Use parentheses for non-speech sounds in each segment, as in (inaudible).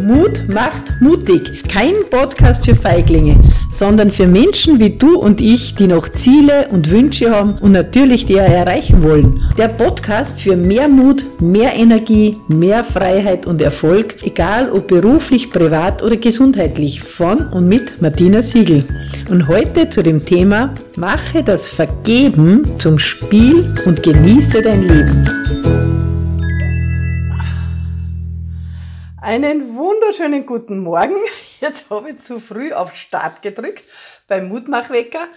Mut macht mutig. Kein Podcast für Feiglinge, sondern für Menschen wie du und ich, die noch Ziele und Wünsche haben und natürlich die erreichen wollen. Der Podcast für mehr Mut, mehr Energie, mehr Freiheit und Erfolg, egal ob beruflich, privat oder gesundheitlich, von und mit Martina Siegel. Und heute zu dem Thema Mache das Vergeben zum Spiel und genieße dein Leben. Einen wunderschönen guten Morgen. (laughs) Jetzt habe ich zu früh auf Start gedrückt beim Mutmachwecker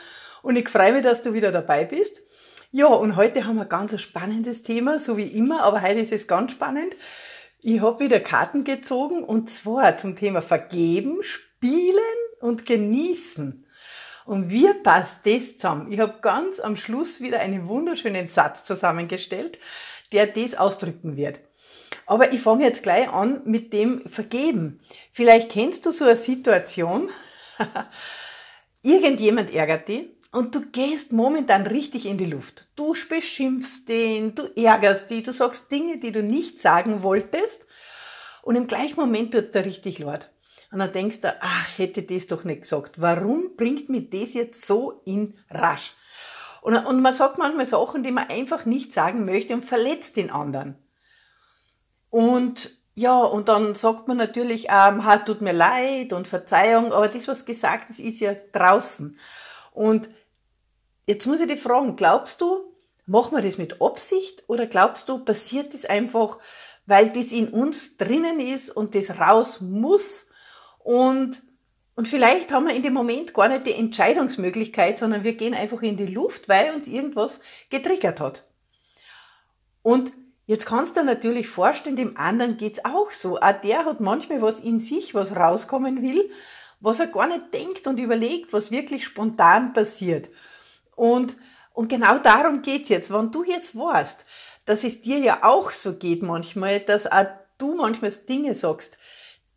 und ich freue mich, dass du wieder dabei bist. Ja, und heute haben wir ganz ein spannendes Thema, so wie immer, aber heute ist es ganz spannend. Ich habe wieder Karten gezogen und zwar zum Thema Vergeben, Spielen und Genießen. Und wie passt das zusammen? Ich habe ganz am Schluss wieder einen wunderschönen Satz zusammengestellt, der das ausdrücken wird. Aber ich fange jetzt gleich an mit dem Vergeben. Vielleicht kennst du so eine Situation, (laughs) irgendjemand ärgert dich und du gehst momentan richtig in die Luft. Du beschimpfst den, du ärgerst dich, du sagst Dinge, die du nicht sagen wolltest und im gleichen Moment tut der richtig laut. Und dann denkst du, ach, hätte das doch nicht gesagt. Warum bringt mich das jetzt so in Rasch? Und, und man sagt manchmal Sachen, die man einfach nicht sagen möchte und verletzt den anderen. Und ja, und dann sagt man natürlich, ähm, ha, tut mir leid und Verzeihung, aber das, was gesagt ist, ist ja draußen. Und jetzt muss ich dich fragen, glaubst du, machen wir das mit Absicht oder glaubst du, passiert das einfach, weil das in uns drinnen ist und das raus muss und und vielleicht haben wir in dem Moment gar nicht die Entscheidungsmöglichkeit, sondern wir gehen einfach in die Luft, weil uns irgendwas getriggert hat. Und Jetzt kannst du dir natürlich vorstellen, dem anderen geht's auch so. Auch der hat manchmal was in sich, was rauskommen will, was er gar nicht denkt und überlegt, was wirklich spontan passiert. Und, und genau darum geht's jetzt. Wenn du jetzt weißt, dass es dir ja auch so geht manchmal, dass auch du manchmal Dinge sagst,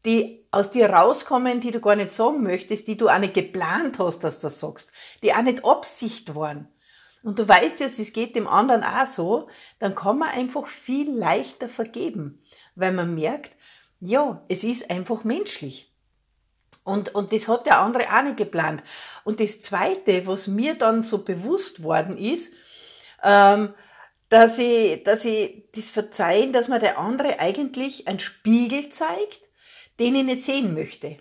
die aus dir rauskommen, die du gar nicht sagen möchtest, die du auch nicht geplant hast, dass du das sagst, die auch nicht Absicht waren und du weißt jetzt, es geht dem anderen auch so, dann kann man einfach viel leichter vergeben, weil man merkt, ja, es ist einfach menschlich. Und, und das hat der andere auch nicht geplant. Und das Zweite, was mir dann so bewusst worden ist, ähm, dass ich, dass ich das Verzeihen, dass man der andere eigentlich einen Spiegel zeigt, den ich nicht sehen möchte.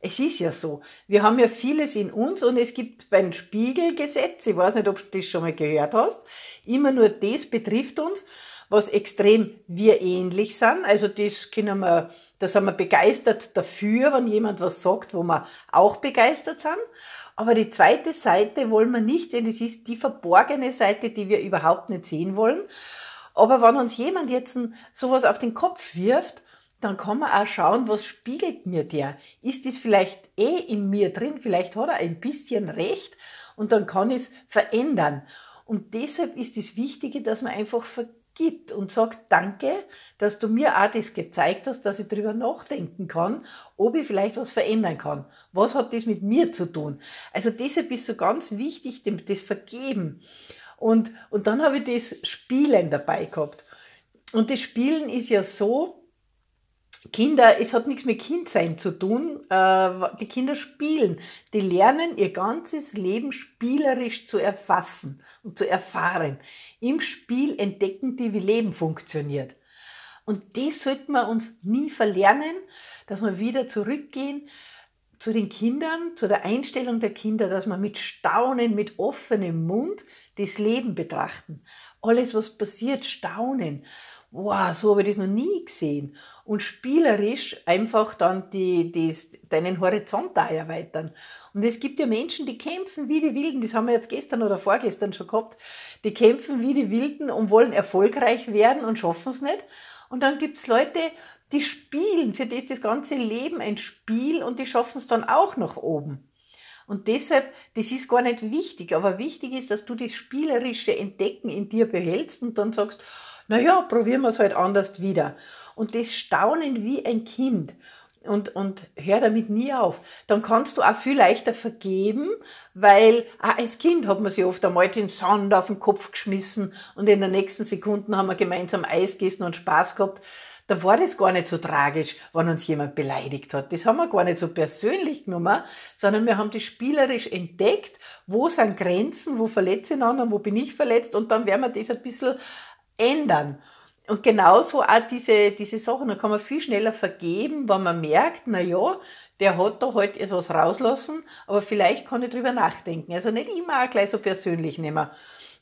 Es ist ja so. Wir haben ja vieles in uns und es gibt beim Spiegelgesetz, ich weiß nicht, ob du das schon mal gehört hast, immer nur das betrifft uns, was extrem wir ähnlich sind. Also das können wir, da sind wir begeistert dafür, wenn jemand was sagt, wo wir auch begeistert sind. Aber die zweite Seite wollen wir nicht sehen. Das ist die verborgene Seite, die wir überhaupt nicht sehen wollen. Aber wenn uns jemand jetzt sowas auf den Kopf wirft, dann kann man auch schauen, was spiegelt mir der? Ist das vielleicht eh in mir drin? Vielleicht hat er ein bisschen recht und dann kann ich es verändern. Und deshalb ist das Wichtige, dass man einfach vergibt und sagt, danke, dass du mir auch das gezeigt hast, dass ich darüber nachdenken kann, ob ich vielleicht was verändern kann. Was hat das mit mir zu tun? Also deshalb ist so ganz wichtig, das Vergeben. Und, und dann habe ich das Spielen dabei gehabt. Und das Spielen ist ja so, Kinder, es hat nichts mit Kindsein zu tun. Äh, die Kinder spielen. Die lernen ihr ganzes Leben spielerisch zu erfassen und zu erfahren. Im Spiel entdecken die, wie Leben funktioniert. Und das sollten wir uns nie verlernen, dass wir wieder zurückgehen zu den Kindern, zu der Einstellung der Kinder, dass wir mit Staunen, mit offenem Mund das Leben betrachten. Alles, was passiert, staunen wow, so habe ich das noch nie gesehen. Und spielerisch einfach dann die, die, deinen Horizont da erweitern. Und es gibt ja Menschen, die kämpfen wie die Wilden, das haben wir jetzt gestern oder vorgestern schon gehabt, die kämpfen wie die Wilden und wollen erfolgreich werden und schaffen es nicht. Und dann gibt's Leute, die spielen, für die ist das ganze Leben ein Spiel und die schaffen es dann auch nach oben. Und deshalb, das ist gar nicht wichtig, aber wichtig ist, dass du das spielerische Entdecken in dir behältst und dann sagst, naja, probieren wir es halt anders wieder. Und das Staunen wie ein Kind und, und hör damit nie auf. Dann kannst du auch viel leichter vergeben, weil ah, als Kind hat man sich oft einmal den Sand auf den Kopf geschmissen und in der nächsten Sekunde haben wir gemeinsam Eis gegessen und Spaß gehabt. da war das gar nicht so tragisch, wenn uns jemand beleidigt hat. Das haben wir gar nicht so persönlich genommen, sondern wir haben das spielerisch entdeckt, wo sind Grenzen, wo verletze ich anderen, wo bin ich verletzt und dann werden wir das ein bisschen ändern. Und genauso auch diese, diese Sachen, da kann man viel schneller vergeben, wenn man merkt, na ja, der hat da halt etwas rauslassen, aber vielleicht kann ich drüber nachdenken. Also nicht immer auch gleich so persönlich nehmen.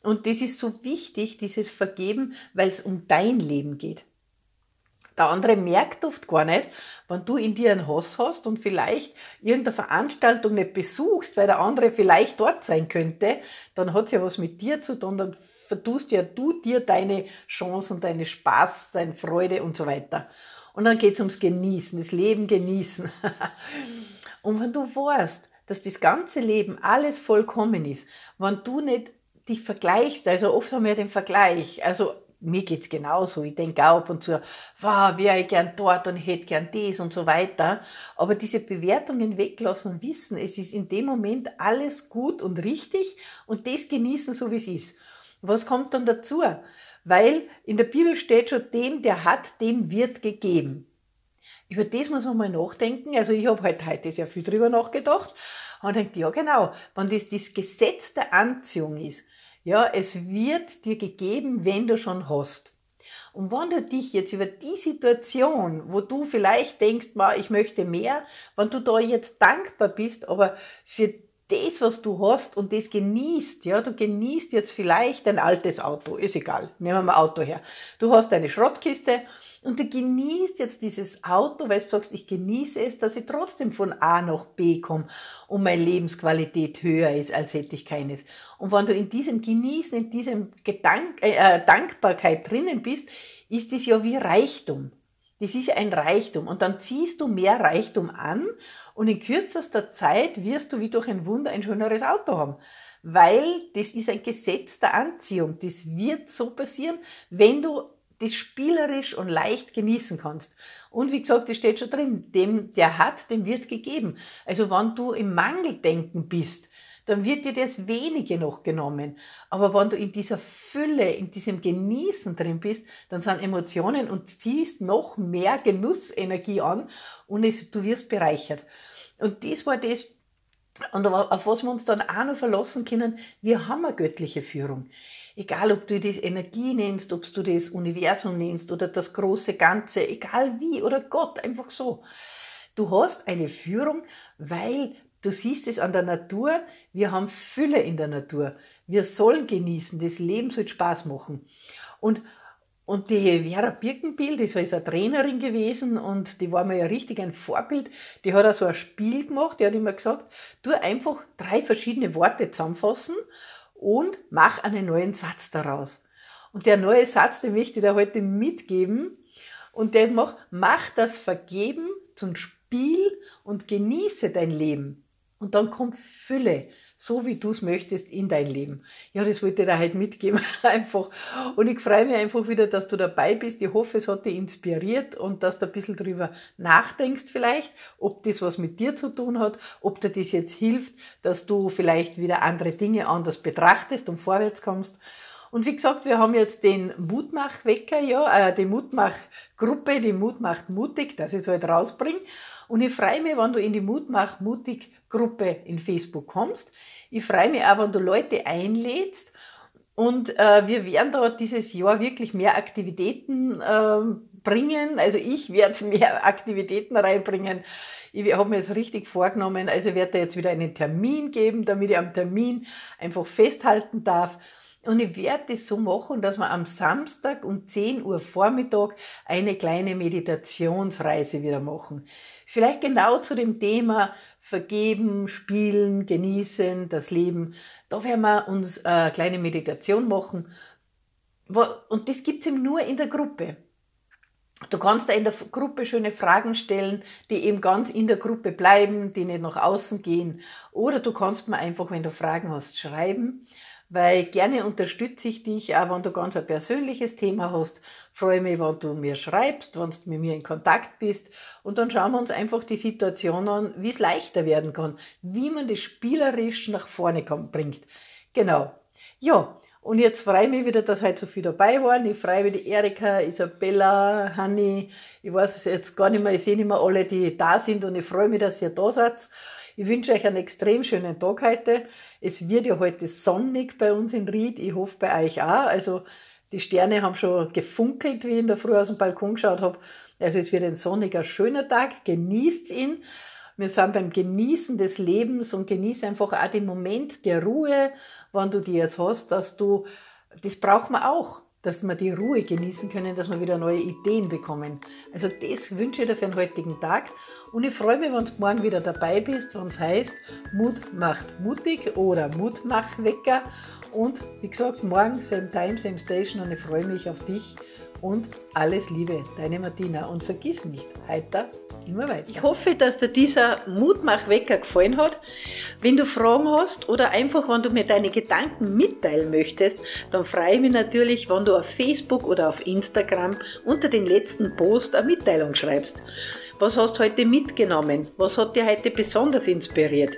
Und das ist so wichtig, dieses Vergeben, weil es um dein Leben geht. Der andere merkt oft gar nicht, wenn du in dir einen Hass hast und vielleicht irgendeine Veranstaltung nicht besuchst, weil der andere vielleicht dort sein könnte, dann hat es ja was mit dir zu tun, dann vertust ja du dir deine Chancen, deine Spaß, deine Freude und so weiter. Und dann geht es ums Genießen, das Leben genießen. (laughs) und wenn du weißt, dass das ganze Leben alles vollkommen ist, wenn du nicht dich vergleichst, also oft haben wir den Vergleich, also mir geht's genauso. Ich denke auch ab und zu, wow, wäre ich gern dort und hätte gern das und so weiter. Aber diese Bewertungen weglassen und wissen, es ist in dem Moment alles gut und richtig und das genießen, so wie es ist. Was kommt dann dazu? Weil in der Bibel steht schon, dem, der hat, dem wird gegeben. Über das muss man mal nachdenken. Also ich habe halt heute sehr viel drüber nachgedacht und denkt, ja genau, wenn das das Gesetz der Anziehung ist, ja, es wird dir gegeben, wenn du schon hast. Und wenn du dich jetzt über die Situation, wo du vielleicht denkst, ma, ich möchte mehr, wenn du da jetzt dankbar bist, aber für das, was du hast und das genießt, ja, du genießt jetzt vielleicht ein altes Auto, ist egal, nehmen wir mal Auto her. Du hast eine Schrottkiste und du genießt jetzt dieses Auto, weil du sagst, ich genieße es, dass ich trotzdem von A nach B komme und meine Lebensqualität höher ist, als hätte ich keines. Und wenn du in diesem Genießen, in diesem Gedank äh, äh Dankbarkeit drinnen bist, ist es ja wie Reichtum. Das ist ein Reichtum. Und dann ziehst du mehr Reichtum an und in kürzester Zeit wirst du wie durch ein Wunder ein schöneres Auto haben. Weil das ist ein Gesetz der Anziehung. Das wird so passieren, wenn du das spielerisch und leicht genießen kannst. Und wie gesagt, das steht schon drin, dem, der hat, dem wird gegeben. Also wenn du im Mangeldenken bist, dann wird dir das wenige noch genommen. Aber wenn du in dieser Fülle, in diesem Genießen drin bist, dann sind Emotionen und ziehst noch mehr Genussenergie an und es, du wirst bereichert. Und das war das, und auf was wir uns dann auch noch verlassen können, wir haben eine göttliche Führung. Egal, ob du das Energie nennst, ob du das Universum nennst oder das große Ganze, egal wie oder Gott, einfach so. Du hast eine Führung, weil du siehst es an der Natur, wir haben Fülle in der Natur. Wir sollen genießen, das Leben soll Spaß machen. Und und die Vera Birkenbiel, das ist eine Trainerin gewesen und die war mir ja richtig ein Vorbild. Die hat auch so ein Spiel gemacht, die hat immer gesagt, tu einfach drei verschiedene Worte zusammenfassen und mach einen neuen Satz daraus. Und der neue Satz, den möchte ich dir heute mitgeben. Und der macht, mach das Vergeben zum Spiel und genieße dein Leben. Und dann kommt Fülle, so wie du es möchtest, in dein Leben. Ja, das wollte ich dir heute mitgeben, (laughs) einfach. Und ich freue mich einfach wieder, dass du dabei bist. Ich hoffe, es hat dich inspiriert und dass du ein bisschen drüber nachdenkst vielleicht, ob das was mit dir zu tun hat, ob dir das jetzt hilft, dass du vielleicht wieder andere Dinge anders betrachtest und vorwärts kommst. Und wie gesagt, wir haben jetzt den Mutmachwecker, ja, äh, die Mutmachgruppe, die Mut macht mutig, dass ich es halt rausbringe. Und ich freue mich, wenn du in die Mutmach mutig Gruppe in Facebook kommst. Ich freue mich auch, wenn du Leute einlädst. Und äh, wir werden da dieses Jahr wirklich mehr Aktivitäten äh, bringen. Also ich werde (laughs) mehr Aktivitäten reinbringen. Ich habe mir jetzt richtig vorgenommen, also werde da jetzt wieder einen Termin geben, damit ich am Termin einfach festhalten darf. Und ich werde es so machen, dass wir am Samstag um 10 Uhr Vormittag eine kleine Meditationsreise wieder machen. Vielleicht genau zu dem Thema Vergeben, Spielen, Genießen, das Leben. Da werden wir uns eine kleine Meditation machen. Und das gibt's eben nur in der Gruppe. Du kannst da in der Gruppe schöne Fragen stellen, die eben ganz in der Gruppe bleiben, die nicht nach außen gehen. Oder du kannst mir einfach, wenn du Fragen hast, schreiben weil gerne unterstütze ich dich, auch wenn du ganz ein persönliches Thema hast. Freue mich, wenn du mir schreibst, wenn du mit mir in Kontakt bist und dann schauen wir uns einfach die Situation an, wie es leichter werden kann, wie man das spielerisch nach vorne kommt, bringt. Genau. Ja, Und jetzt freue ich mich wieder, dass heute so viel dabei waren. Ich freue mich die Erika, Isabella, Hanni. Ich weiß es jetzt gar nicht mehr, ich sehe nicht mehr alle, die da sind und ich freue mich, dass ihr da seid. Ich wünsche euch einen extrem schönen Tag heute. Es wird ja heute sonnig bei uns in Ried. Ich hoffe bei euch auch. Also die Sterne haben schon gefunkelt, wie ich in der Früh aus dem Balkon geschaut habe. Also es wird ein sonniger, schöner Tag. Genießt ihn. Wir sind beim Genießen des Lebens und genieße einfach auch den Moment der Ruhe, wann du die jetzt hast, dass du, das braucht man auch, dass wir die Ruhe genießen können, dass wir wieder neue Ideen bekommen. Also das wünsche ich dir für den heutigen Tag und ich freue mich, wenn du morgen wieder dabei bist, wenn es heißt, Mut macht mutig oder Mutmachwecker und wie gesagt, morgen same time, same station und ich freue mich auf dich und alles Liebe, deine Martina und vergiss nicht, heiter immer weiter. Ich hoffe, dass dir dieser Mutmachwecker gefallen hat. Wenn du Fragen hast oder einfach, wenn du mir deine Gedanken mitteilen möchtest, dann freue ich mich natürlich, wenn du auf Facebook oder auf Instagram unter den letzten Post eine Mitteilung schreibst. Was hast du heute mitgenommen? Was hat dir heute besonders inspiriert?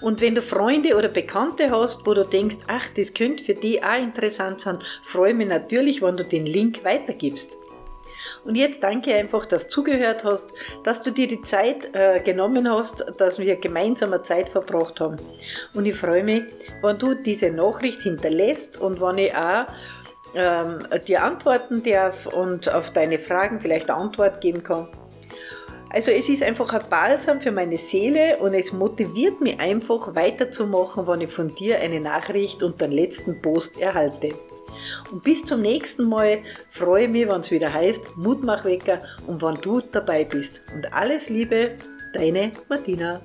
Und wenn du Freunde oder Bekannte hast, wo du denkst, ach, das könnte für die auch interessant sein, freue mich natürlich, wenn du den Link weitergibst. Und jetzt danke einfach, dass du zugehört hast, dass du dir die Zeit äh, genommen hast, dass wir gemeinsam eine Zeit verbracht haben. Und ich freue mich, wenn du diese Nachricht hinterlässt und wenn ich auch ähm, dir antworten darf und auf deine Fragen vielleicht eine Antwort geben kann. Also es ist einfach ein Balsam für meine Seele und es motiviert mich einfach weiterzumachen, wenn ich von dir eine Nachricht und den letzten Post erhalte. Und bis zum nächsten Mal freue ich mich, wenn es wieder heißt Mutmachwecker und wann du dabei bist. Und alles Liebe, deine Martina.